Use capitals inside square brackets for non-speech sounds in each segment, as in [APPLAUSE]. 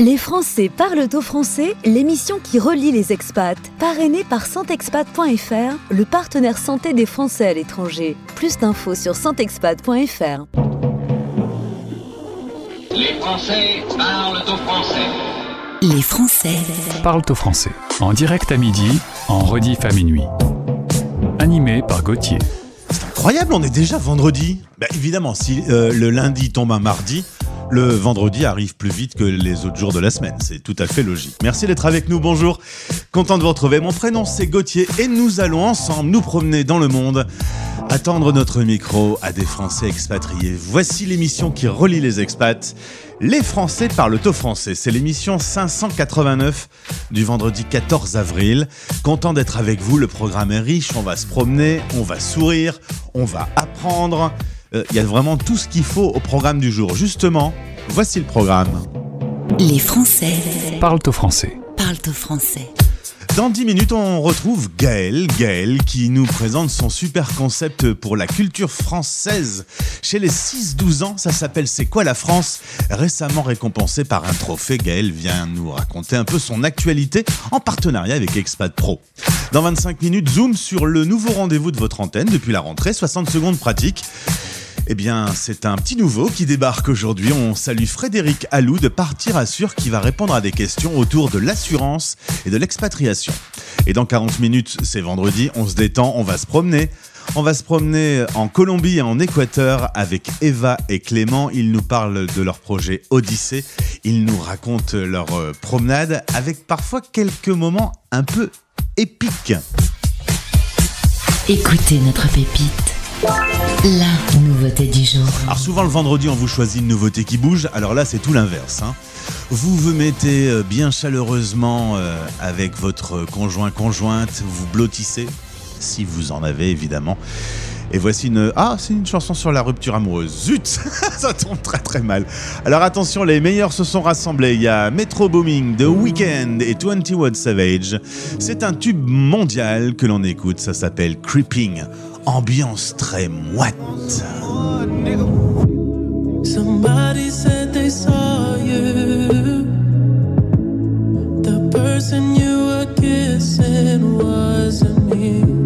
Les Français parlent au français, l'émission qui relie les expats, parrainée par santexpat.fr, le partenaire santé des Français à l'étranger. Plus d'infos sur santexpat.fr. Les Français parlent au français. Les Français parlent au français. En direct à midi, en rediff à minuit. Animé par Gauthier. C'est incroyable, on est déjà vendredi. Bah, évidemment, si euh, le lundi tombe un mardi, le vendredi arrive plus vite que les autres jours de la semaine. C'est tout à fait logique. Merci d'être avec nous. Bonjour. Content de vous retrouver. Mon prénom, c'est Gauthier et nous allons ensemble nous promener dans le monde, attendre notre micro à des Français expatriés. Voici l'émission qui relie les expats. Les Français parlent au français. C'est l'émission 589 du vendredi 14 avril. Content d'être avec vous. Le programme est riche. On va se promener, on va sourire, on va apprendre. Euh, il y a vraiment tout ce qu'il faut au programme du jour. Justement, voici le programme. Les Français parlent au français. Parlent au français. Dans 10 minutes, on retrouve Gaël, Gaël qui nous présente son super concept pour la culture française. Chez les 6-12 ans, ça s'appelle C'est quoi la France? Récemment récompensé par un trophée, Gaël vient nous raconter un peu son actualité en partenariat avec Expat Pro. Dans 25 minutes, zoom sur le nouveau rendez-vous de votre antenne depuis la rentrée, 60 secondes pratiques. Eh bien, c'est un petit nouveau qui débarque aujourd'hui. On salue Frédéric Allou de Partir Assure qui va répondre à des questions autour de l'assurance et de l'expatriation. Et dans 40 minutes, c'est vendredi, on se détend, on va se promener. On va se promener en Colombie et en Équateur avec Eva et Clément. Ils nous parlent de leur projet Odyssée. Ils nous racontent leur euh, promenade avec parfois quelques moments un peu épiques. Écoutez notre pépite. La nouveauté du jour. Alors souvent le vendredi on vous choisit une nouveauté qui bouge, alors là c'est tout l'inverse. Hein. Vous vous mettez euh, bien chaleureusement euh, avec votre conjoint conjointe, vous blottissez, si vous en avez évidemment. Et voici une... Ah, c'est une chanson sur la rupture amoureuse. Zut [LAUGHS] Ça tombe très très mal. Alors attention, les meilleurs se sont rassemblés. Il y a Metro Booming, The Weeknd et 21 Savage. C'est un tube mondial que l'on écoute. Ça s'appelle Creeping. Ambiance très moite. Somebody said they saw you. The person you were kissing wasn't me.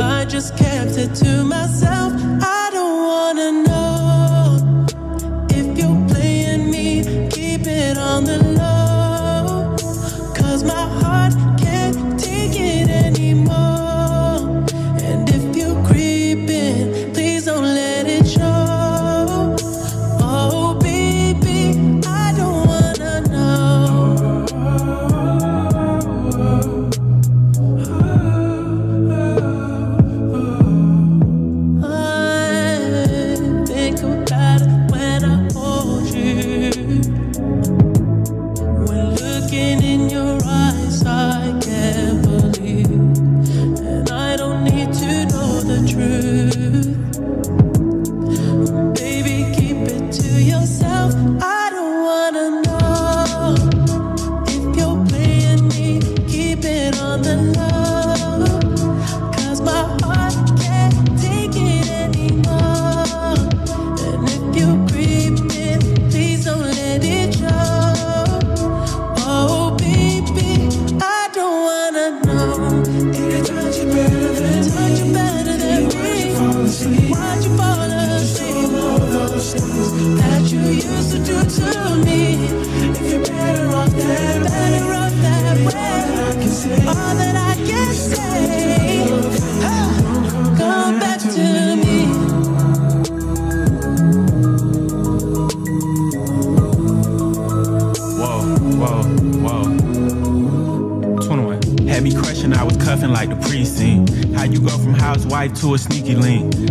I just kept it to myself.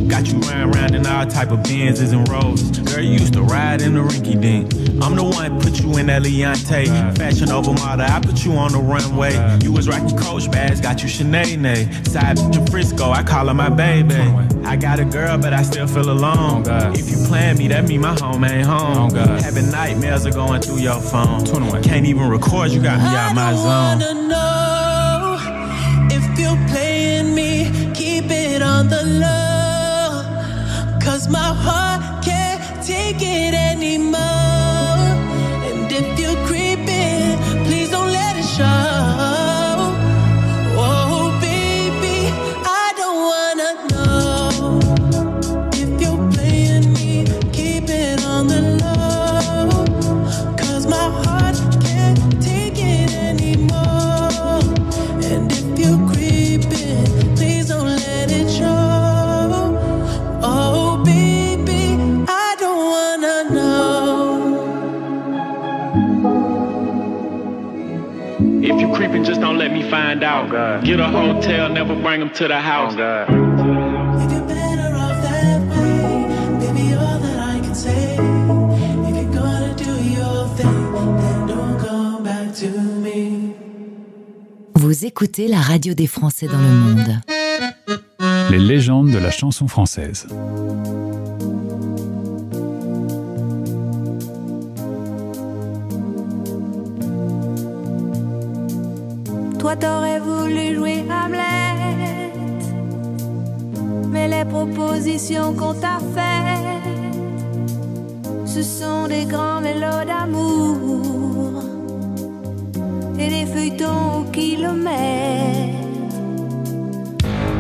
Got you running around in all type of Benz's and Rolls. Girl, you used to ride in the rinky dink. I'm the one put you in that Leontay. Fashion over model, I put you on the runway. You was rocking Coach bags, got you Sinead. Side bitch in Frisco, I call her my baby. I got a girl, but I still feel alone. If you plan me, that mean my home ain't home. Having nightmares are going through your phone. Can't even record, you got me out my I zone. don't wanna know if you're playing me. Keep it on the low. Cause my heart can't take it anymore. Me find out. Get a hotel, never bring them to the house. If you're better off that way, baby, all that I can say. If you're gonna do your thing, then don't come back to me. Vous écoutez la radio des Français dans le monde. Les légendes de la chanson française. T'aurais voulu jouer Hamlet, mais les propositions qu'on t'a faites, ce sont des grands mélos d'amour et des feuilletons au kilomètre.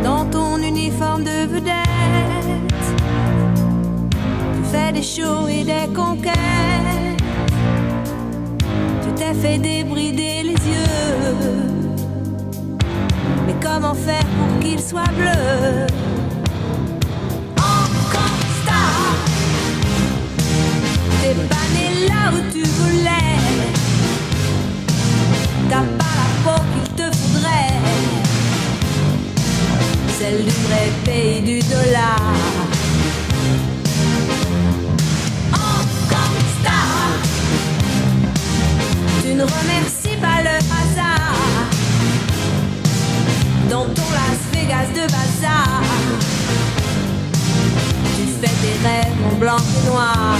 Dans ton uniforme de vedette, tu fais des shows et des conquêtes. Tu t'es fait débrider Mais comment faire pour qu'il soit bleu? Encore star. T'es pas né là où tu voulais. T'as pas la peau qu'il te faudrait. Celle du vrai pays du dollar. Encore star. Tu ne remercies Vegas de bazar. Tu fais tes rêves en blanc et noir.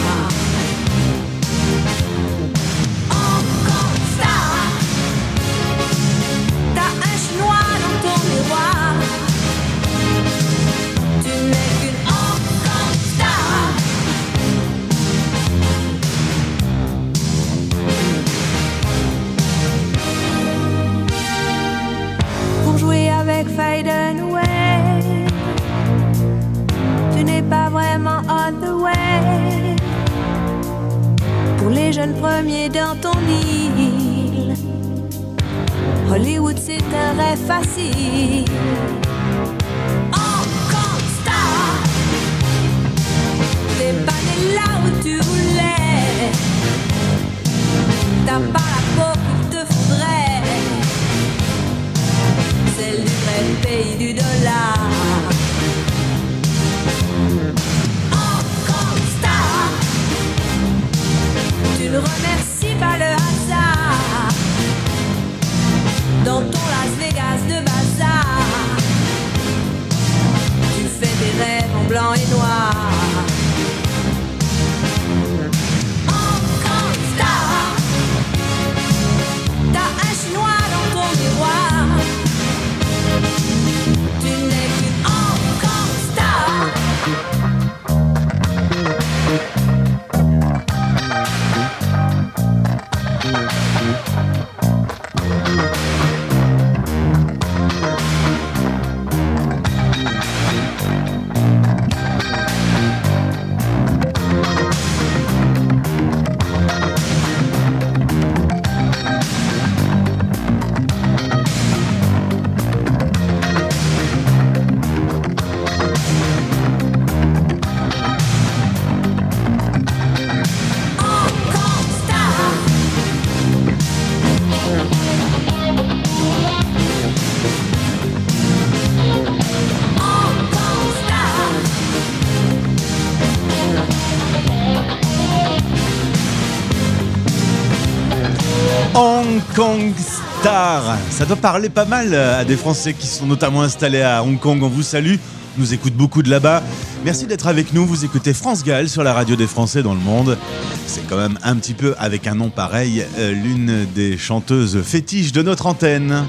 Hong Kong Star. Ça doit parler pas mal à des Français qui sont notamment installés à Hong Kong. On vous salue. Nous écoute beaucoup de là-bas. Merci d'être avec nous. Vous écoutez France Gall sur la radio des Français dans le monde. C'est quand même un petit peu, avec un nom pareil, euh, l'une des chanteuses fétiches de notre antenne.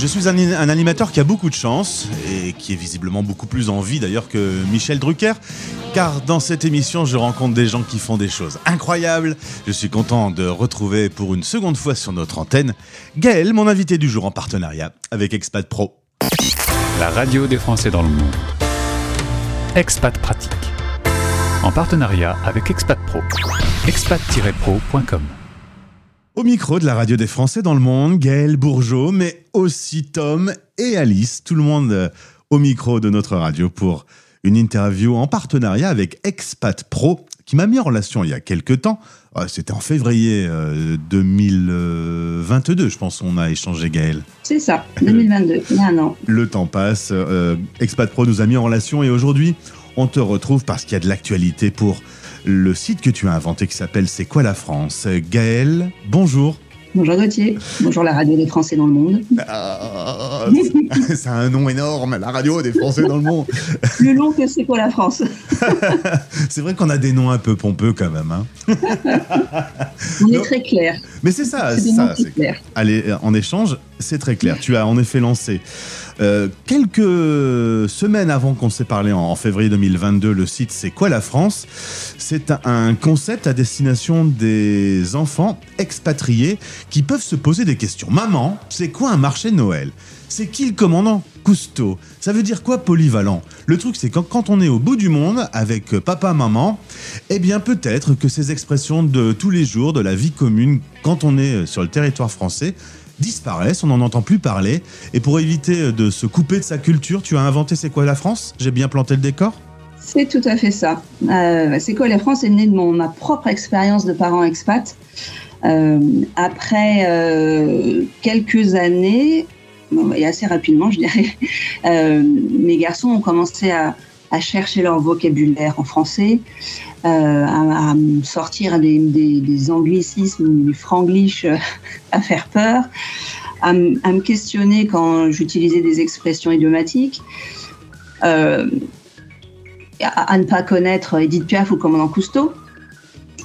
Je suis un, animateur qui a beaucoup de chance et qui est visiblement beaucoup plus en vie d'ailleurs que Michel Drucker, car dans cette émission, je rencontre des gens qui font des choses incroyables. Je suis content de retrouver pour une seconde fois sur notre antenne Gaël, mon invité du jour en partenariat avec Expat Pro. La radio des Français dans le monde. Expat Pratique. En partenariat avec Expat Pro. expat-pro.com. Au micro de la radio des Français dans le monde, Gaël Bourgeot, mais aussi Tom et Alice, tout le monde euh, au micro de notre radio pour une interview en partenariat avec Expat Pro, qui m'a mis en relation il y a quelques temps. Euh, C'était en février euh, 2022, je pense, on a échangé Gaël. C'est ça, 2022, il y a un an. Le temps passe, euh, Expat Pro nous a mis en relation et aujourd'hui, on te retrouve parce qu'il y a de l'actualité pour le site que tu as inventé qui s'appelle C'est quoi la France? Gaël, bonjour. Bonjour Gauthier, bonjour la radio des Français dans le monde. Ah, c'est un nom énorme, la radio des Français dans le monde. Plus long que c'est quoi la France [LAUGHS] C'est vrai qu'on a des noms un peu pompeux quand même. hein. On est Non. très clair, Mais c'est ça, c'est ça. Allez, en échange, c'est très clair. Tu as en effet lancé euh, quelques semaines avant qu'on s'est parlé en, février 2022 le site C'est quoi la France? C'est un, concept à destination des enfants expatriés qui peuvent se poser des questions. Maman, c'est quoi un marché de Noël? C'est qui le commandant? Cousteau. Ça veut dire quoi polyvalent? Le truc, c'est quand, quand on est au bout du monde avec papa, maman, eh bien peut-être que ces expressions de tous les jours, de la vie commune, quand on est sur le territoire français, disparaissent, on n'en entend plus parler. Et pour éviter euh, de se couper de sa culture, tu as inventé C'est quoi la France? J'ai bien planté le décor? C'est tout à fait ça. Euh, c'est quoi la France est né de mon, ma propre expérience de parent expat. Euh, après quelques années, et assez rapidement, je dirais, [LAUGHS] mes garçons ont commencé à, à chercher leur vocabulaire en français, euh, à, à sortir des, des, des anglicismes, du franglish euh, [LAUGHS] à faire peur, à, me- questionner quand j'utilisais des expressions idiomatiques. Euh, à, ne pas connaître Edith Piaf ou Commandant Cousteau.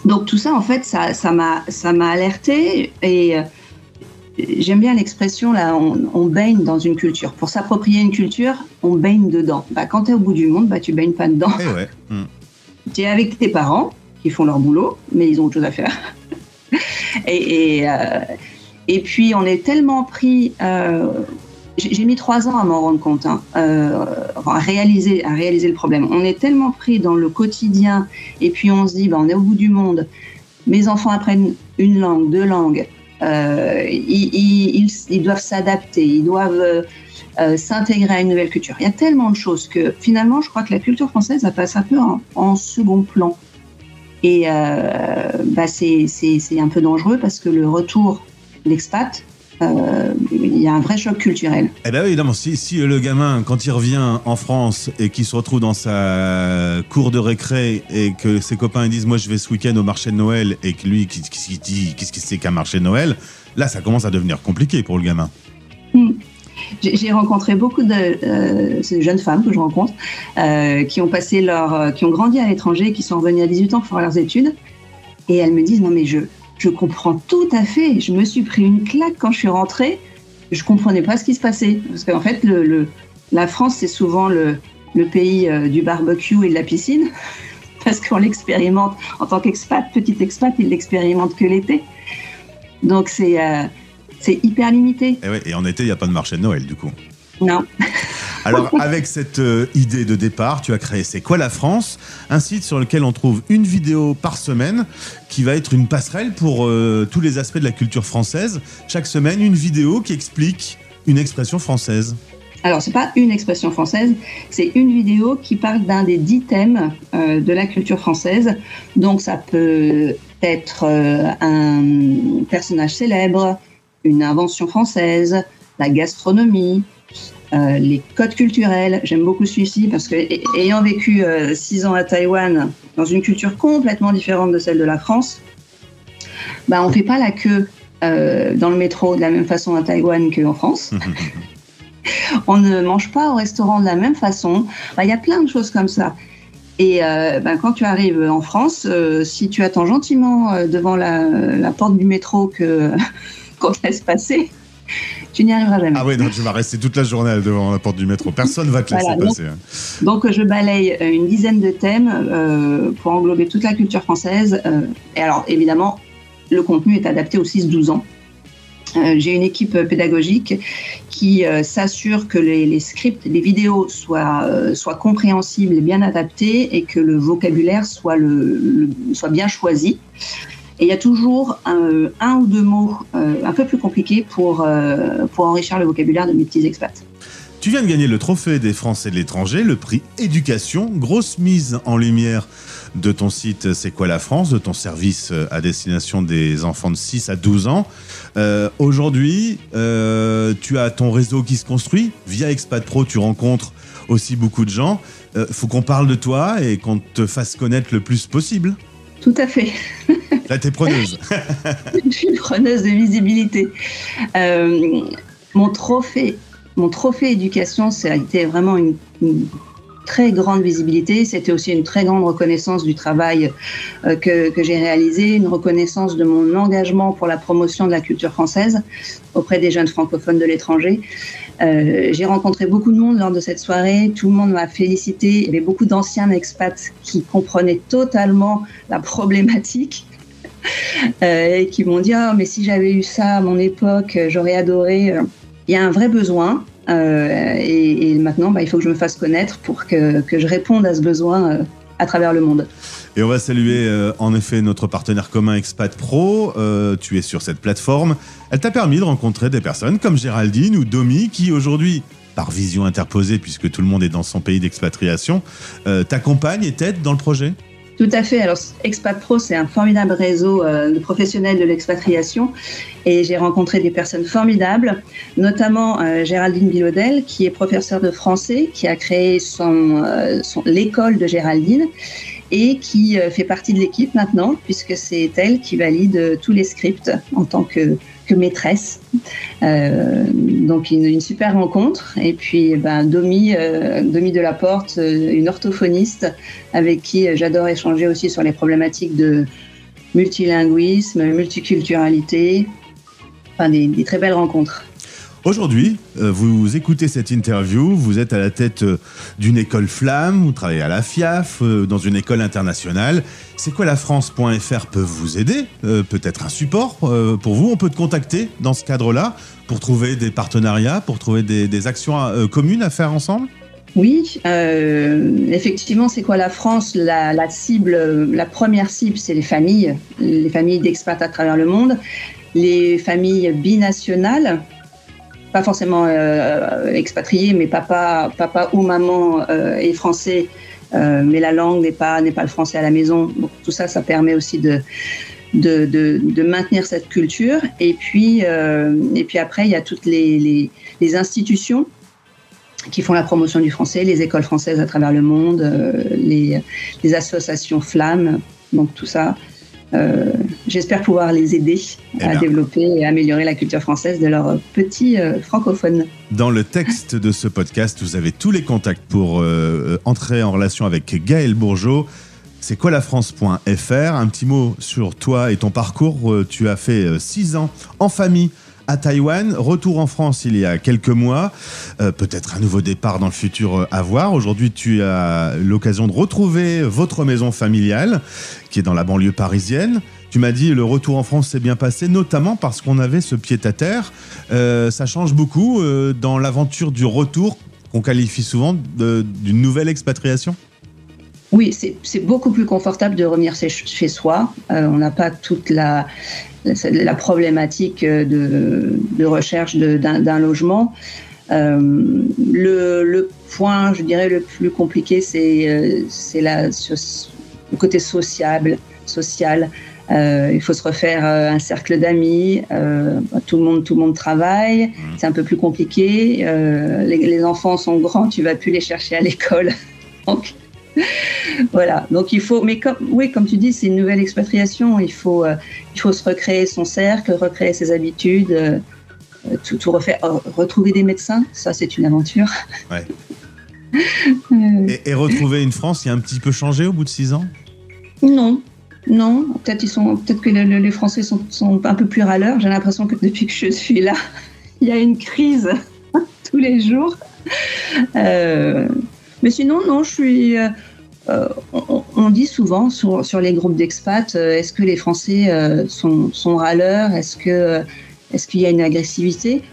Donc tout ça, en fait, ça m'a ça alerté et j'aime bien l'expression là, on, on baigne dans une culture. Pour s'approprier une culture, on baigne dedans. Bah, quand tu es au bout du monde, bah, tu baignes pas dedans. Eh ouais. [LAUGHS] Tu es avec tes parents qui font leur boulot, mais ils ont autre chose à faire. [LAUGHS] et, et, euh, et puis, on est tellement pris. euh, j'ai mis trois ans à m'en rendre compte, hein, euh, à, réaliser, à réaliser le problème. On est tellement pris dans le quotidien, et puis on se dit, bah, on est au bout du monde. Mes enfants apprennent une langue, deux langues. Euh, ils, doivent s'adapter, ils doivent euh, euh, s'intégrer à une nouvelle culture. Il y a tellement de choses que finalement, je crois que la culture française, ça passe un peu en, second plan. Et bah, c'est un peu dangereux parce que le retour d'expat, euh, il y a un vrai choc culturel. Eh non, mais si, si le gamin, quand il revient en France et qu'il se retrouve dans sa cour de récré et que ses copains lui disent Moi, je vais ce week-end au marché de Noël et que lui, qu'est-ce qu'il dit Qu'est-ce que c'est qu'un marché de Noël Là, ça commence à devenir compliqué pour le gamin. J'ai j'ai rencontré beaucoup de euh, ces jeunes femmes que je rencontre euh, qui ont passé leur, qui ont grandi à l'étranger, qui sont revenues à 18 ans pour faire leurs études, et elles me disent non mais je je comprends tout à fait. Je me suis pris une claque quand je suis rentrée. Je comprenais pas ce qui se passait parce qu'en fait le, le- la France c'est souvent le le pays euh, du barbecue et de la piscine [LAUGHS] parce qu'on l'expérimente en tant qu'expat, petit expat, il l'expérimente que l'été. Donc c'est euh, hyper limité. Et, ouais, et en été, il n'y a pas de marché de Noël, du coup. Non. [LAUGHS] Alors, [LAUGHS] avec cette euh, idée de départ, tu as créé C'est quoi la France Un site sur lequel on trouve une vidéo par semaine qui va être une passerelle pour euh, tous les aspects de la culture française. Chaque semaine, une vidéo qui explique une expression française. Alors, c'est pas une expression française, c'est une vidéo qui parle d'un des dix thèmes euh, de la culture française. Donc, ça peut être euh, un personnage célèbre, une invention française, la gastronomie, euh, les codes culturels. J'aime beaucoup celui-ci parce que, ay- ayant vécu euh, six ans à Taïwan, dans une culture complètement différente de celle de la France, bah, on fait pas la queue euh, dans le métro de la même façon à Taïwan qu'en France. [LAUGHS] on ne mange pas au restaurant de la même façon. Bah, Il y a plein de choses comme ça. Et ben, quand tu arrives en France, si tu attends gentiment devant la, la porte du métro que [LAUGHS] qu'on te laisse passer, tu n'y arriveras jamais. Ah ouais, donc tu vas rester toute la journée devant la porte du métro. Personne va te laisser Voilà, passer. hein. Donc je balaye euh, une dizaine de thèmes euh, pour englober toute la culture française. euh, et alors évidemment, le contenu est adapté aux 6-12 ans. Euh, J'ai une équipe pédagogique qui s'assure que les, les scripts, les vidéos soient, soient compréhensibles et bien adaptés et que le vocabulaire soit, le, le- soit bien choisi. Et il y a toujours un, un ou deux mots euh, un peu plus compliqués pour, euh, pour enrichir le vocabulaire de mes petits expats. Tu viens de gagner le trophée des Français de l'étranger, le prix éducation, grosse mise en lumière de ton site C'est quoi la France, de ton service euh, à destination des enfants de 6 à 12 ans. Euh, Aujourd'hui, euh, tu as ton réseau qui se construit. Via Expat Pro, tu rencontres aussi beaucoup de gens. Euh, faut qu'on parle de toi et qu'on te fasse connaître le plus possible. Tout à fait. Là, t'es preneuse. [LAUGHS] je suis preneuse de visibilité. Euh, mon trophée, mon trophée éducation, ça a été vraiment une, une très grande visibilité. C'était aussi une très grande reconnaissance du travail euh, que, que j'ai réalisé, une reconnaissance de mon engagement pour la promotion de la culture française auprès des jeunes francophones de l'étranger. Euh, j'ai rencontré beaucoup de monde lors de cette soirée. Tout le monde m'a félicité. Il y avait beaucoup d'anciens expats qui comprenaient totalement la problématique [LAUGHS] euh, et qui m'ont dit ah mais si j'avais eu ça à mon époque, euh, j'aurais adoré. Il y a un vrai besoin. et, maintenant, bah, il faut que je me fasse connaître pour que, que je réponde à ce besoin à travers le monde. Et on va saluer euh, en effet notre partenaire commun Expat Pro. Euh, tu es sur cette plateforme. Elle t'a permis de rencontrer des personnes comme Géraldine ou Domi qui aujourd'hui, par vision interposée puisque tout le monde est dans son pays d'expatriation, euh, t'accompagnent et t'aident dans le projet. Tout à fait. Alors, Expat Pro, c'est un formidable réseau euh, de professionnels de l'expatriation. Et j'ai rencontré des personnes formidables, notamment euh, Géraldine Bilodel, qui est professeure de français, qui a créé son, euh, l'école de Géraldine et qui fait partie de l'équipe maintenant, puisque c'est elle qui valide tous les scripts en tant que, que maîtresse. Euh, donc une, super rencontre. Et puis ben, Domi, euh, Domi de la Porte, euh, une orthophoniste avec qui j'adore échanger aussi sur les problématiques de multilinguisme, multiculturalité. Enfin, des très belles rencontres. Aujourd'hui, euh, vous écoutez cette interview, vous êtes à la tête euh, d'une école flamme, vous travaillez à la FIAF, euh, dans une école internationale. C'est quoi la France.fr peut vous aider Peut-être un support pour vous? On peut te contacter dans ce cadre-là pour trouver des partenariats, pour trouver des, actions communes à faire ensemble? Oui, effectivement, c'est quoi la France? La, la cible, la première cible, c'est les familles, les familles d'expats à travers le monde, les familles binationales, pas forcément euh, expatriées, mais papa, papa ou maman euh, est français, euh, mais la langue n'est pas n'est pas le français à la maison. Donc tout ça, ça permet aussi de de, de, maintenir cette culture. Et puis euh, et puis après, il y a toutes les, les, institutions qui font la promotion du français, les écoles françaises à travers le monde, euh, les, les associations flammes, donc tout ça. Euh, J'espère pouvoir les aider Eh à développer et améliorer la culture française de leurs petits euh, francophones. Dans le texte de ce podcast, vous avez tous les contacts pour euh, entrer en relation avec Gaël Bourgeot. C'est quoi la France.fr Un petit mot sur toi et ton parcours. Euh, Tu as fait euh, six ans en famille à Taïwan, retour en France il y a quelques mois, Euh, peut-être un nouveau départ dans le futur euh, à voir. Aujourd'hui, tu as l'occasion de retrouver votre maison familiale qui est dans la banlieue parisienne. Tu m'as dit le retour en France s'est bien passé, notamment parce qu'on avait ce pied à terre. Euh, ça change beaucoup euh, dans l'aventure du retour qu'on qualifie souvent d'une nouvelle expatriation? Oui, c'est beaucoup plus confortable de revenir chez, chez soi. Euh, on n'a pas toute la, la, la problématique euh, de, de recherche d'un logement. Euh, le, le point, je dirais, le plus compliqué, c'est le côté sociable, social. Euh, il faut se refaire un cercle d'amis. euh, tout le monde, tout le monde travaille. C'est un peu plus compliqué. Euh, les, les enfants sont grands. Tu vas plus les chercher à l'école. [LAUGHS] Donc, [LAUGHS] voilà. Donc il faut, mais comme, oui, comme tu dis, c'est une nouvelle expatriation. Il faut, euh, il faut se recréer son cercle, recréer ses habitudes, euh, euh, tout, tout refaire, euh, retrouver des médecins. Ça, c'est une aventure. [LAUGHS] Ouais. Et, et retrouver une France qui a un petit peu changé au bout de six ans? Non, non. Peut-être ils sont, peut-être que le- le- les Français sont, sont un peu plus râleurs. J'ai l'impression que depuis que je suis là, [LAUGHS] il y a une crise tous les jours. Euh, mais sinon, non, je suis. euh, euh, on, on dit souvent sur, sur les groupes d'expats, euh, est-ce que les Français euh, sont, sont râleurs? Est-ce que est-ce qu'il y a une agressivité?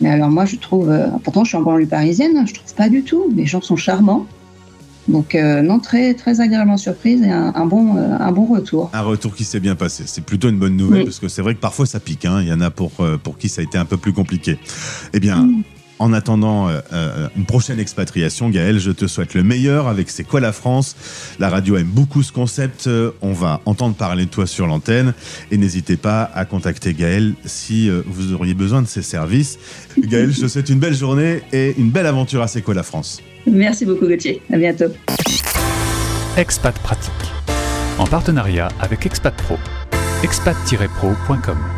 Mais alors moi, je trouve. pourtant, je suis en banlieue parisienne, hein, je trouve pas du tout. Les gens sont charmants. Donc non, très très agréablement surprise et un, un bon un bon retour. Un retour qui s'est bien passé. C'est plutôt une bonne nouvelle Oui. parce que c'est vrai que parfois ça pique. hein. Il y en a pour, pour qui ça a été un peu plus compliqué. Eh bien, Mm. En attendant euh, euh, une prochaine expatriation, Gaël, je te souhaite le meilleur avec C'est quoi la France? La radio aime beaucoup ce concept. Euh, On va entendre parler de toi sur l'antenne. Et n'hésitez pas à contacter Gaël si vous auriez besoin de ses services. Gaël, je te souhaite une belle journée et une belle aventure à C'est quoi la France Merci beaucoup Gauthier. À bientôt. Expat Pratique. En partenariat avec Expat Pro. expat-pro.com.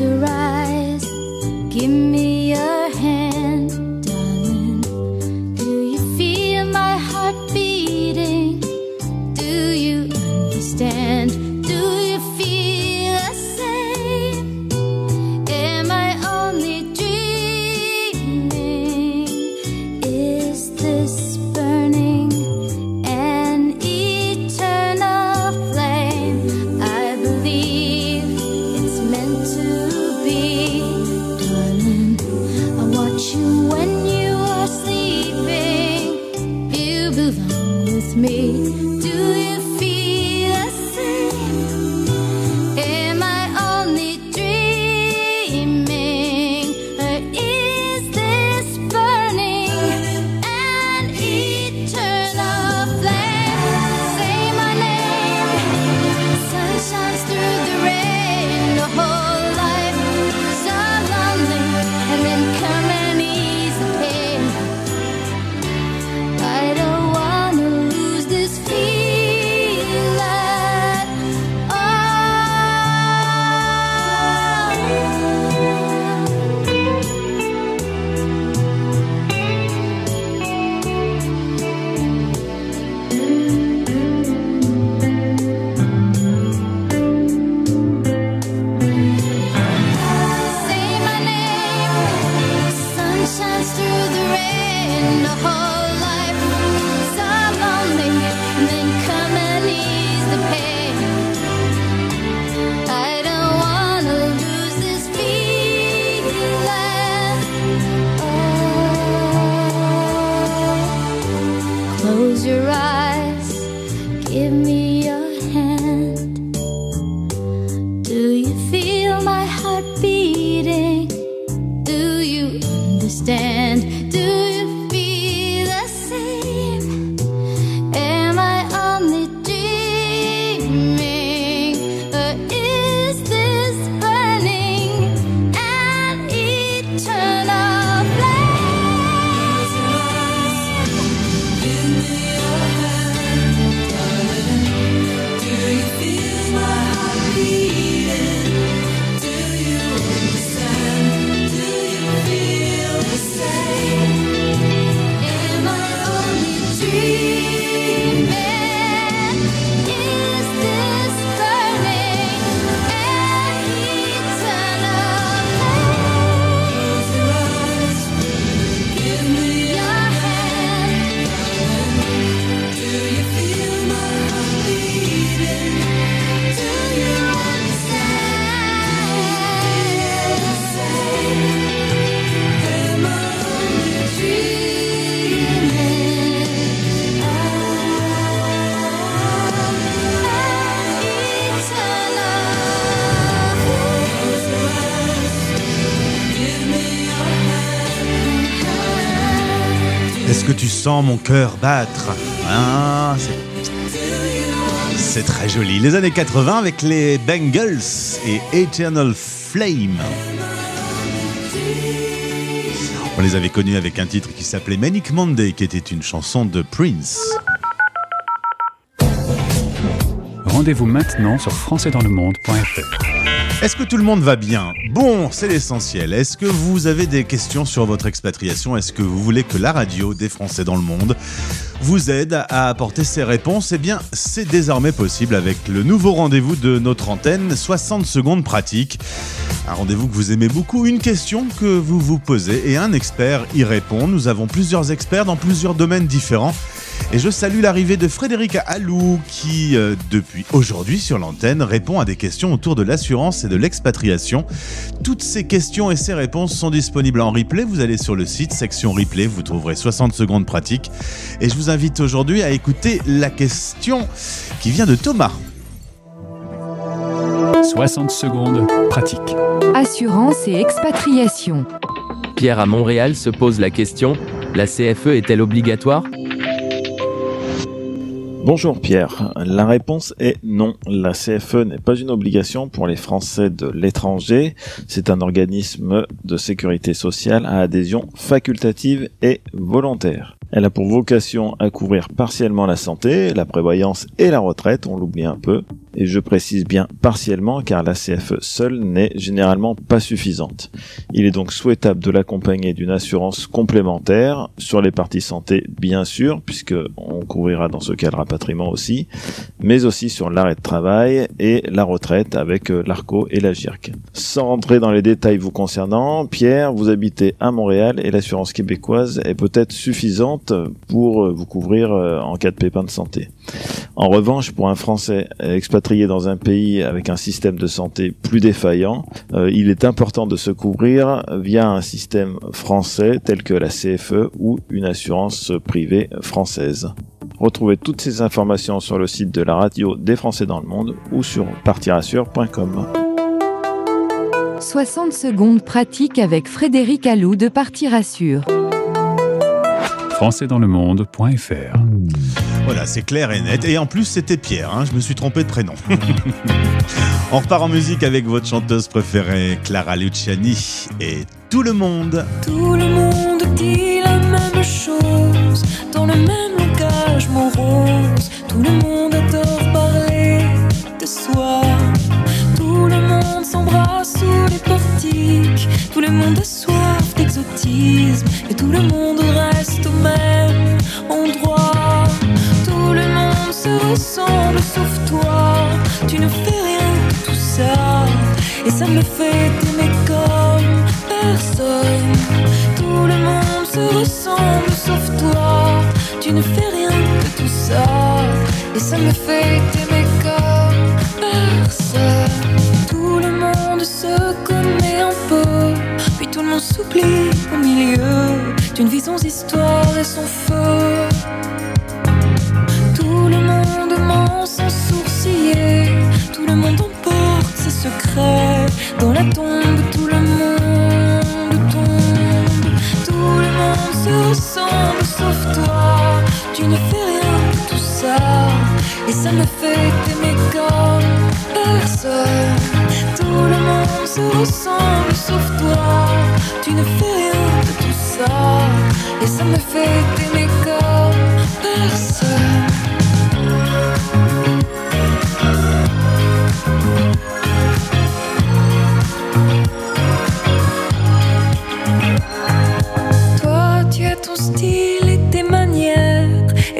Around. Mon cœur battre Ah, c'est- C'est très joli. Les années 80 avec les Bengals et Eternal Flame. On les avait connus avec un titre qui s'appelait Manic Monday, qui était une chanson de Prince. Rendez-vous maintenant sur françaisdanslemonde.fr. Est-ce que tout le monde va bien? Bon, c'est l'essentiel. Est-ce que vous avez des questions sur votre expatriation? Est-ce que vous voulez que la radio des Français dans le monde vous aide à apporter ces réponses? Eh bien, c'est désormais possible avec le nouveau rendez-vous de notre antenne, 60 secondes pratiques. Un rendez-vous que vous aimez beaucoup, une question que vous vous posez et un expert y répond. Nous avons plusieurs experts dans plusieurs domaines différents. Et je salue l'arrivée de Frédéric Allou qui, euh, depuis aujourd'hui sur l'antenne, répond à des questions autour de l'assurance et de l'expatriation. Toutes ces questions et ces réponses sont disponibles en replay. Vous allez sur le site, section replay, vous trouverez 60 secondes pratiques. Et je vous invite aujourd'hui à écouter la question qui vient de Thomas. 60 secondes pratiques. Assurance et expatriation. Pierre à Montréal se pose la question, la CFE est-elle obligatoire? Bonjour Pierre, la réponse est non. La CFE n'est pas une obligation pour les Français de l'étranger. C'est un organisme de sécurité sociale à adhésion facultative et volontaire. Elle a pour vocation à couvrir partiellement la santé, la prévoyance et la retraite, on l'oublie un peu. Et je précise bien partiellement car la CFE seule n'est généralement pas suffisante. Il est donc souhaitable de l'accompagner d'une assurance complémentaire sur les parties santé bien sûr, puisque on couvrira dans ce cas le rapatriement aussi, mais aussi sur l'arrêt de travail et la retraite avec euh, l'ARCO et la GIRC. Sans rentrer dans les détails vous concernant, Pierre, vous habitez à Montréal et l'assurance québécoise est peut-être suffisante pour euh, vous couvrir euh, en cas de pépin de santé. En revanche, pour un Français expatrié dans un pays avec un système de santé plus défaillant, euh, il est important de se couvrir via un système français tel que la CFE ou une assurance privée française. Retrouvez toutes ces informations sur le site de la radio des Français dans le monde ou sur partirassure.com. 60 secondes pratiques avec Frédéric Allou de Partir Assure. françaisdanslemonde.fr. Voilà, c'est clair et net. Et en plus, c'était Pierre, hein, je me suis trompé de prénom. [LAUGHS] On repart en musique avec votre chanteuse préférée, Clara Luciani, et tout le monde. Tout le monde dit la même chose, dans le même langage morose. Tout le monde adore parler de soi. Tout le monde s'embrasse sous les portiques. Tout le monde a soif d'exotisme. Et tout le monde reste au même se ressemble sauf toi. Tu ne fais rien de tout ça. Et ça me fait t'aimer comme personne. Tout le monde se ressemble sauf toi. Tu ne fais rien de tout ça. Et ça me fait t'aimer comme personne. Tout le monde se connaît un peu. Puis tout le monde s'oublie au milieu d'une vie sans histoire et sans feu. Sans sourciller. Tout le monde emporte ses secrets. Dans la tombe, tout le monde tombe. Tout le monde se ressemble sauf toi. Tu ne fais rien de tout ça. Et ça me fait t'aimer comme personne. Tout le monde se ressemble sauf toi. Tu ne fais rien de tout ça. Et ça me fait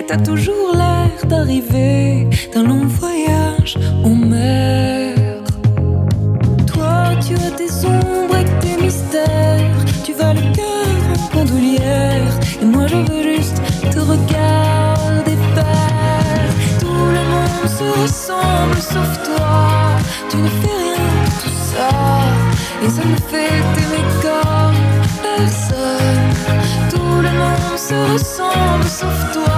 t'as toujours l'air d'arriver d'un long voyage en mer. Toi, tu as tes ombres et tes mystères, tu vas le cœur en bandoulière, et moi je veux juste te regarder faire. Tout le monde se ressemble sauf toi, tu ne fais rien de tout ça, et ça me fait t'aimer comme personne. Tout le monde se ressemble sauf toi.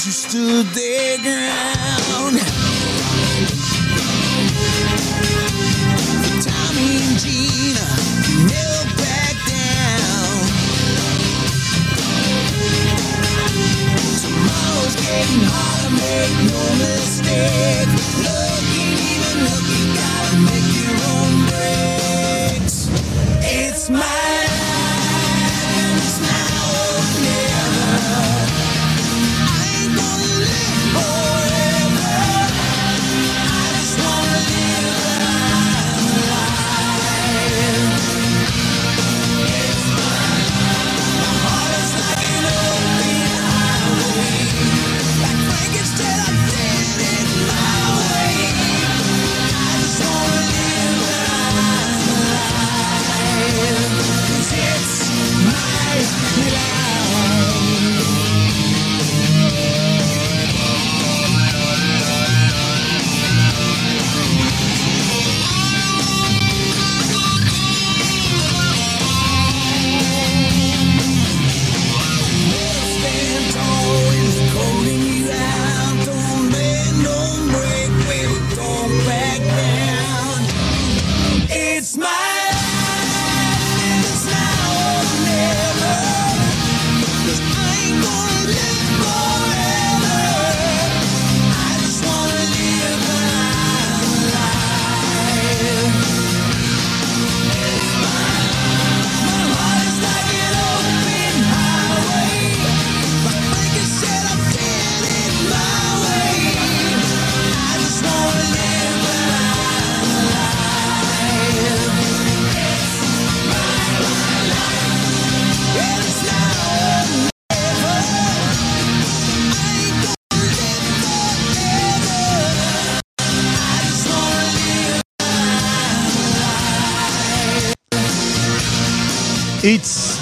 ones who stood their ground. Tommy and Gina, who never back down. Tomorrow's getting harder, make no mistake. Ain't even you gotta make your own breaks. It's my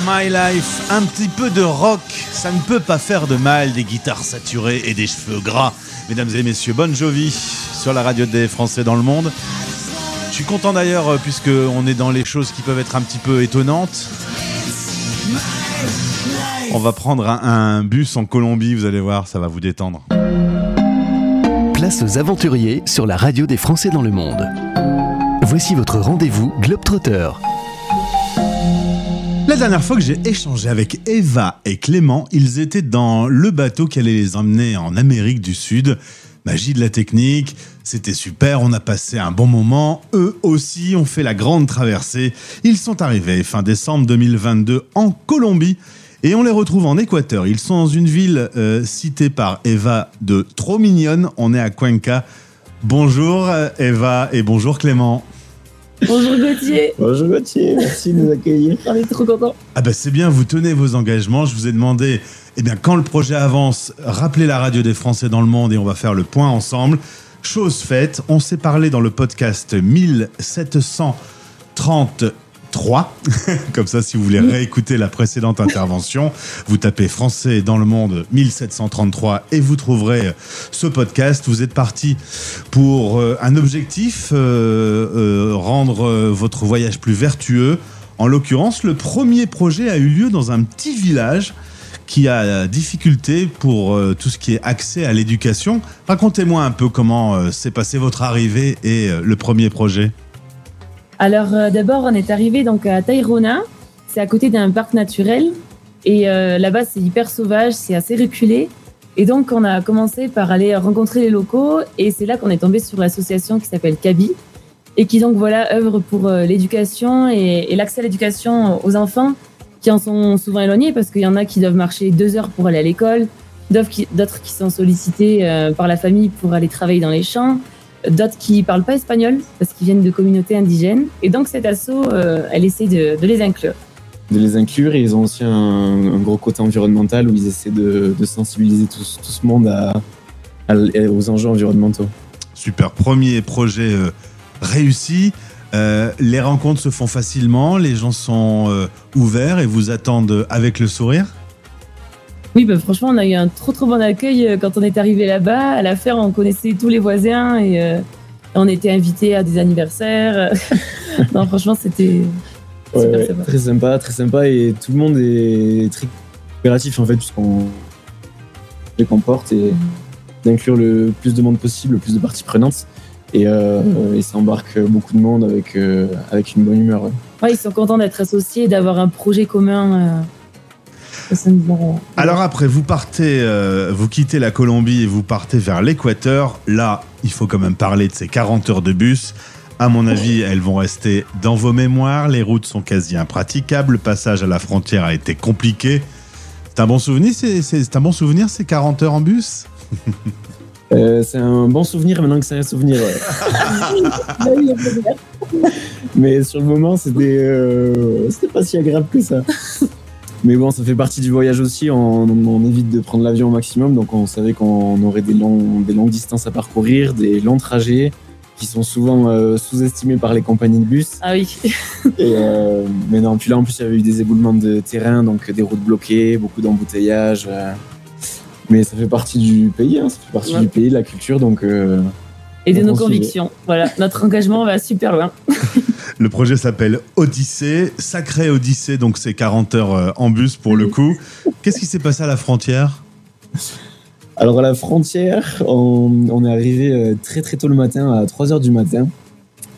My Life, un petit peu de rock, ça ne peut pas faire de mal, des guitares saturées et des cheveux gras. Mesdames et messieurs, Bon Jovi sur la radio des Français dans le monde. Je suis content d'ailleurs euh, puisque on est dans les choses qui peuvent être un petit peu étonnantes. On va prendre un, un bus en Colombie, vous allez voir, ça va vous détendre. Place aux aventuriers sur la radio des Français dans le monde. Voici votre rendez-vous Globetrotter. La dernière fois que j'ai échangé avec Eva et Clément, ils étaient dans le bateau qui allait les emmener en Amérique du Sud. Magie de la technique, c'était super, on a passé un bon moment. Eux aussi ont fait la grande traversée. Ils sont arrivés fin décembre 2022 en Colombie et on les retrouve en Équateur. Ils sont dans une ville euh, citée par Eva de trop mignonne. On est à Cuenca. Bonjour euh, Eva et bonjour Clément. Bonjour Gauthier. Bonjour Gauthier, merci de nous accueillir. On est trop contents. Ah bah c'est bien, vous tenez vos engagements. Je vous ai demandé, eh bien quand le projet avance, rappelez la radio des Français dans le monde et on va faire le point ensemble. Chose faite, on s'est parlé dans le podcast 1734 3. [LAUGHS] Comme ça, si vous voulez réécouter la précédente intervention, vous tapez français dans le monde 1733 et vous trouverez ce podcast. Vous êtes parti pour euh, un objectif, euh, euh, rendre euh, votre voyage plus vertueux. En l'occurrence, le premier projet a eu lieu dans un petit village qui a euh, difficulté pour euh, tout ce qui est accès à l'éducation. Racontez-moi un peu comment euh, s'est passé votre arrivée et euh, le premier projet. Alors euh, d'abord, on est arrivé donc à Tairona. C'est à côté d'un parc naturel. Et euh, là-bas, c'est hyper sauvage, c'est assez reculé. Et donc, on a commencé par aller rencontrer les locaux. Et c'est là qu'on est tombé sur l'association qui s'appelle CABI. Et qui donc, voilà, œuvre pour euh, l'éducation et, l'accès à l'éducation aux enfants qui en sont souvent éloignés parce qu'il y en a qui doivent marcher deux heures pour aller à l'école, d'autres qui, d'autres qui sont sollicités euh, par la famille pour aller travailler dans les champs, d'autres qui parlent pas espagnol parce qu'ils viennent de communautés indigènes. Et donc cet asso, euh, elle essaie de, de les inclure. de les inclure et ils ont aussi un, un gros côté environnemental où ils essaient de, de sensibiliser tout, tout ce monde à, à- aux enjeux environnementaux. Super, premier projet euh, réussi. Euh, les rencontres se font facilement, les gens sont euh, ouverts et vous attendent avec le sourire. Oui, bah, franchement, on a eu un trop trop bon accueil euh, quand on est arrivé là-bas. À la ferre, on connaissait tous les voisins et euh, on était invités à des anniversaires. [LAUGHS] non, franchement, c'était Ouais, super ouais, sympa. très sympa, très sympa et tout le monde est très coopératif en fait puisqu'on les comporte et d'inclure le plus de monde possible, le plus de parties prenantes et, euh, et ça embarque beaucoup de monde avec, euh, avec une bonne humeur. ouais. Ouais, ils sont contents d'être associés et d'avoir un projet commun. Alors après, vous partez, euh, vous quittez la Colombie et vous partez vers l'Équateur. Là, il faut quand même parler de ces 40 heures de bus. À mon avis, elles vont rester dans vos mémoires. Les routes sont quasi impraticables. Le passage à la frontière a été compliqué. C'est un bon souvenir, c'est, c'est- c'est un bon souvenir ces 40 heures en bus? Euh, c'est un bon souvenir maintenant que c'est un souvenir. ouais. [LAUGHS] Mais sur le moment, c'était euh, c'était pas si agréable que ça. Mais bon, ça fait partie du voyage aussi. On, on évite de prendre l'avion au maximum, donc on savait qu'on aurait des, longs, des longues distances à parcourir, des longs trajets qui sont souvent euh, sous-estimés par les compagnies de bus. Ah oui. Et, euh, mais non, puis là en plus il y avait eu des éboulements de terrain, donc des routes bloquées, beaucoup d'embouteillages. euh. mais ça fait partie du pays, hein, ça fait partie Ouais. du pays, de la culture, donc. Et de nos convictions. Voilà, notre engagement va super loin. [LAUGHS] Le projet s'appelle Odyssée, sacré Odyssée, donc c'est 40 heures euh, en bus pour le coup. Qu'est-ce qui s'est passé à la frontière? Alors à la frontière, on, on est arrivé euh, très très tôt le matin, à 3h du matin.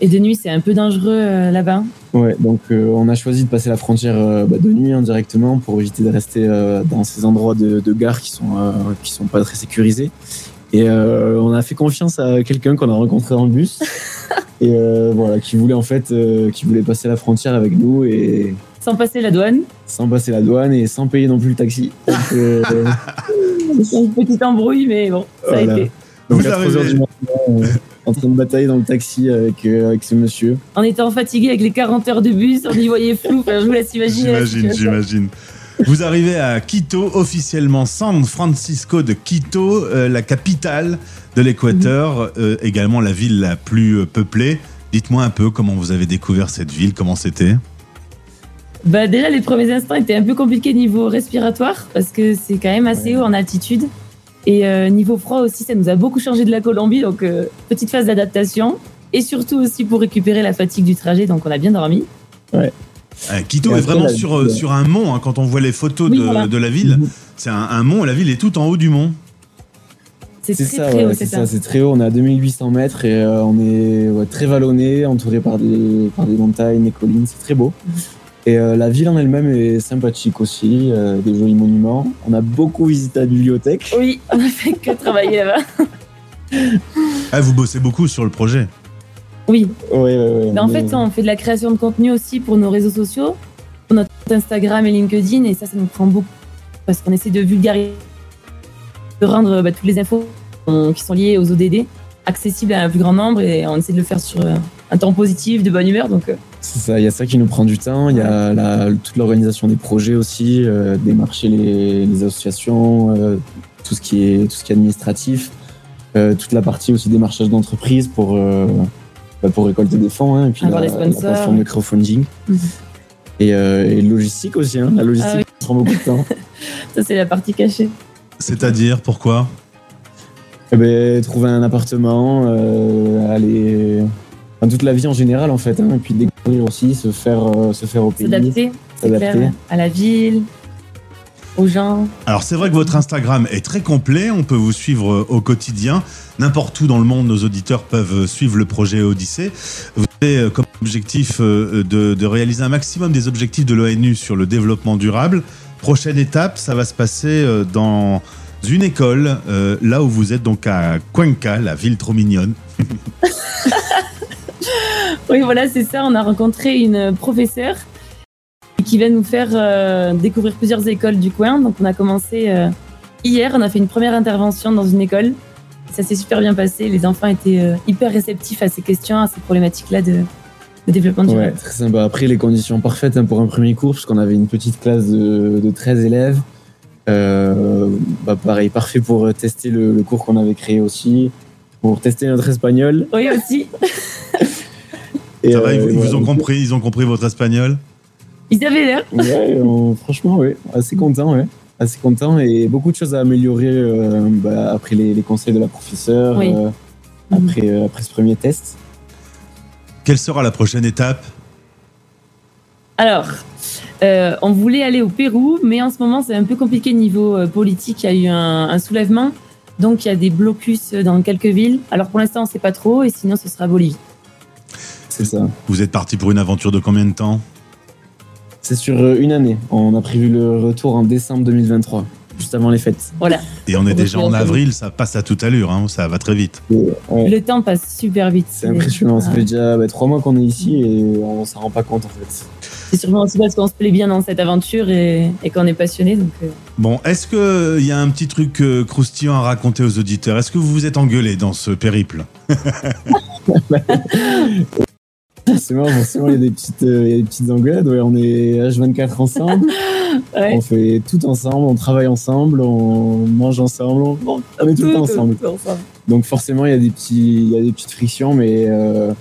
Et de nuit, c'est un peu dangereux euh, là-bas. Ouais, donc euh, on a choisi de passer la frontière euh, bah, de nuit hein, directement pour éviter de rester euh, dans ces endroits de, de gare qui sont, euh, qui sont pas très sécurisés. Et euh, on a fait confiance à quelqu'un qu'on a rencontré dans le bus [LAUGHS] et euh, voilà, qui voulait en fait, euh, qui voulait passer la frontière avec nous et Sans passer la douane. sans passer la douane et sans payer non plus le taxi. Donc, euh, [LAUGHS] C'est une petite embrouille, mais bon, ça Voilà. a été. donc Vous à 3 arrivez- heures du matin, en train de batailler dans le taxi avec, euh, avec ce monsieur. En étant fatigué avec les 40 heures de bus, on y voyait flou. Enfin, je vous laisse imaginer. la J'imagine, j'imagine. Vous arrivez à Quito, officiellement San Francisco de Quito, euh, la capitale de l'Équateur, euh, également la ville la plus euh, peuplée. Dites-moi un peu comment vous avez découvert cette ville, comment c'était Bah, déjà, les premiers instants étaient un peu compliqués niveau respiratoire parce que c'est quand même assez haut en altitude. Et euh, niveau froid aussi, ça nous a beaucoup changé de la Colombie. Donc, euh, petite phase d'adaptation. Et surtout aussi pour récupérer la fatigue du trajet. Donc, on a bien dormi. Ouais. Euh, Quito est vraiment sur, euh, ville- sur un mont, hein, quand on voit les photos Oui, de, voilà. de la ville. Mhm. C'est un, un mont, la ville est tout en haut du mont. C'est très ça, très ouais, haut, c'est ça, très haut. On est à 2800 mètres et euh, on est ouais, très vallonné, entouré par des, par des montagnes, des collines. C'est très beau. Et euh, la ville en elle-même est sympathique aussi, euh, des jolis monuments. On a beaucoup visité la bibliothèque. Oui, on a fait que travailler là-bas. Ah, vous bossez beaucoup sur le projet. Oui. Ouais, ouais. Mais en fait, on fait de la création de contenu aussi pour nos réseaux sociaux, pour notre Instagram et LinkedIn, et ça, ça nous prend beaucoup parce qu'on essaie de vulgariser, de rendre bah, toutes les infos euh, qui sont liées aux ODD accessibles à un plus grand nombre, et on essaie de le faire sur euh, un temps positif, de bonne humeur. Donc, euh, C'est ça, il y a ça qui nous prend du temps. Il y a la- toute l'organisation des projets aussi, euh, démarcher les, les associations, euh, tout, ce qui est, tout ce qui est administratif, euh, toute la partie aussi démarchage d'entreprise pour, pour récolter des fonds, hein, et puis Avoir la, des la sponsors. plateforme de crowdfunding. Et, euh, et logistique aussi, hein. la logistique Ah oui. prend beaucoup de temps. [LAUGHS] Ça, c'est la partie cachée. C'est-à-dire, pourquoi? Eh ben, trouver un appartement, euh, aller. enfin, toute la vie en général, en fait. hein, et puis découvrir aussi, se faire, euh, se faire au pays. S'adapter. À la ville, aux gens. Alors c'est vrai que votre Instagram est très complet, on peut vous suivre euh, au quotidien. N'importe où dans le monde, nos auditeurs peuvent euh, suivre le projet Odyssée. Vous avez euh, comme objectif de, de réaliser un maximum des objectifs de l'ONU sur le développement durable. Prochaine étape, ça va se passer dans une école, euh, là où vous êtes donc à Cuenca, la ville trop mignonne. [LAUGHS] Oui, voilà, c'est ça. On a rencontré une professeure qui va nous faire euh, découvrir plusieurs écoles du coin. Donc, on a commencé euh, hier. On a fait une première intervention dans une école. Ça s'est super bien passé. Les enfants étaient euh, hyper réceptifs à ces questions, à ces problématiques-là de, de développement Ouais, durable. très sympa. Après, les conditions parfaites hein, pour un premier cours, parce qu'on avait une petite classe de, de 13 élèves. Euh, bah, pareil, parfait pour tester le, le cours qu'on avait créé aussi, pour tester notre espagnol. Oui, aussi. Et, Ça va, ils, euh, vous- ils vous voilà. ont compris, ils ont compris votre espagnol? Ils avaient l'air. Ouais, on- franchement, ouais, assez content, ouais. Assez content et beaucoup de choses à améliorer euh, bah, après les, les conseils de la professeure, Oui. euh, après, euh, après ce premier test. Quelle sera la prochaine étape? Alors, euh, on voulait aller au Pérou, mais en ce moment, c'est un peu compliqué niveau euh, politique. Il y a eu un, un soulèvement. Donc, il y a des blocus dans quelques villes. Alors, pour l'instant, on ne sait pas trop. Et sinon, ce sera Bolivie. C'est ça. Vous êtes parti pour une aventure de combien de temps? C'est sur euh, une année. On a prévu le retour en décembre 2023, juste avant les fêtes. Voilà. Et on est On déjà va en avril, ça passe à toute allure, hein, ça va très vite. Le temps passe super vite. C'est impressionnant. Ça fait déjà bah, trois mois qu'on est ici et on s'en rend pas compte en fait. C'est sûrement aussi parce qu'on se plaît bien dans cette aventure et, et qu'on est passionné. Donc, euh, Bon, est-ce qu'il y a un petit truc euh, croustillant à raconter aux auditeurs? Est-ce que vous vous êtes engueulé dans ce périple? [LAUGHS] C'est marrant, forcément, il y a des petites, euh, il y a des petites engueulades. Ouais, on est H24 ensemble. [LAUGHS] Ouais. On fait tout ensemble, on travaille ensemble, on mange ensemble, on, est tout, le temps ensemble. tout ensemble. Donc forcément, il y a des petits, il y a des petites frictions, mais, euh,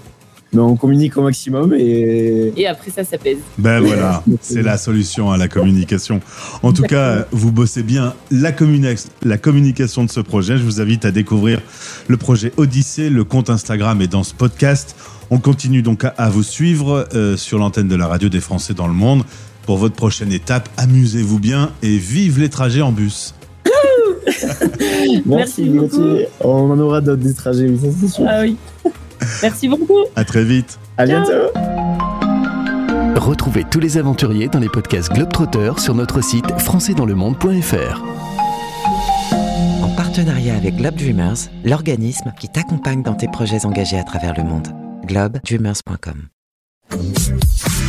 mais on communique au maximum et Et après ça, ça pèse. Ben voilà, c'est la solution à la communication. En tout cas, vous bossez bien la, communi- la communication de ce projet. Je vous invite à découvrir le projet Odyssée, le compte Instagram et dans ce podcast. On continue donc à, à vous suivre euh, sur l'antenne de la radio des Français dans le monde. Pour votre prochaine étape, amusez-vous bien et vive les trajets en bus. merci, Gauthier. On en aura d'autres des trajets, oui, ça c'est sûr. Ah oui. Merci beaucoup. À très vite. À bientôt. Retrouvez tous les aventuriers dans les podcasts Globetrotter sur notre site françaisdanslemonde.fr. En partenariat avec Globe Dreamers, l'organisme qui t'accompagne dans tes projets engagés à travers le monde. globedreamers.com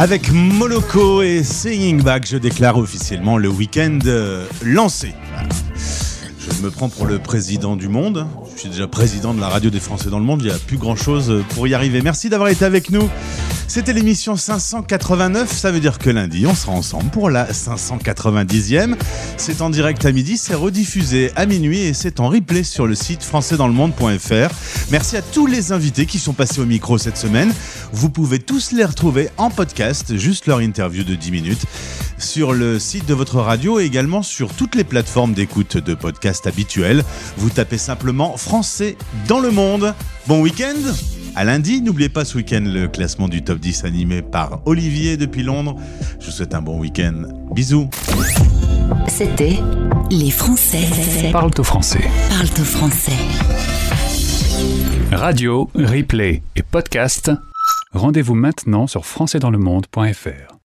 Avec Moloko et Singing Back, je déclare officiellement le week-end euh, lancé. Je me prends pour le président du monde. Je suis déjà président de la radio des Français dans le monde. Il n'y a plus grand-chose pour y arriver. Merci d'avoir été avec nous. C'était l'émission 589. Ça veut dire que lundi, on sera ensemble pour la 590e. C'est en direct à midi, c'est rediffusé à minuit et c'est en replay sur le site françaisdanslemonde.fr. Merci à tous les invités qui sont passés au micro cette semaine. Vous pouvez tous les retrouver en podcast, juste leur interview de 10 minutes, sur le site de votre radio et également sur toutes les plateformes d'écoute de podcasts habituelles. Vous tapez simplement Français dans le monde. Bon week-end à lundi, n'oubliez pas ce week-end le classement du top 10 animé par Olivier depuis Londres. Je vous souhaite un bon week-end. Bisous. C'était Les Français. Parle au français. Parle au français. Radio, replay et podcast. Rendez-vous maintenant sur françaisdanslemonde.fr.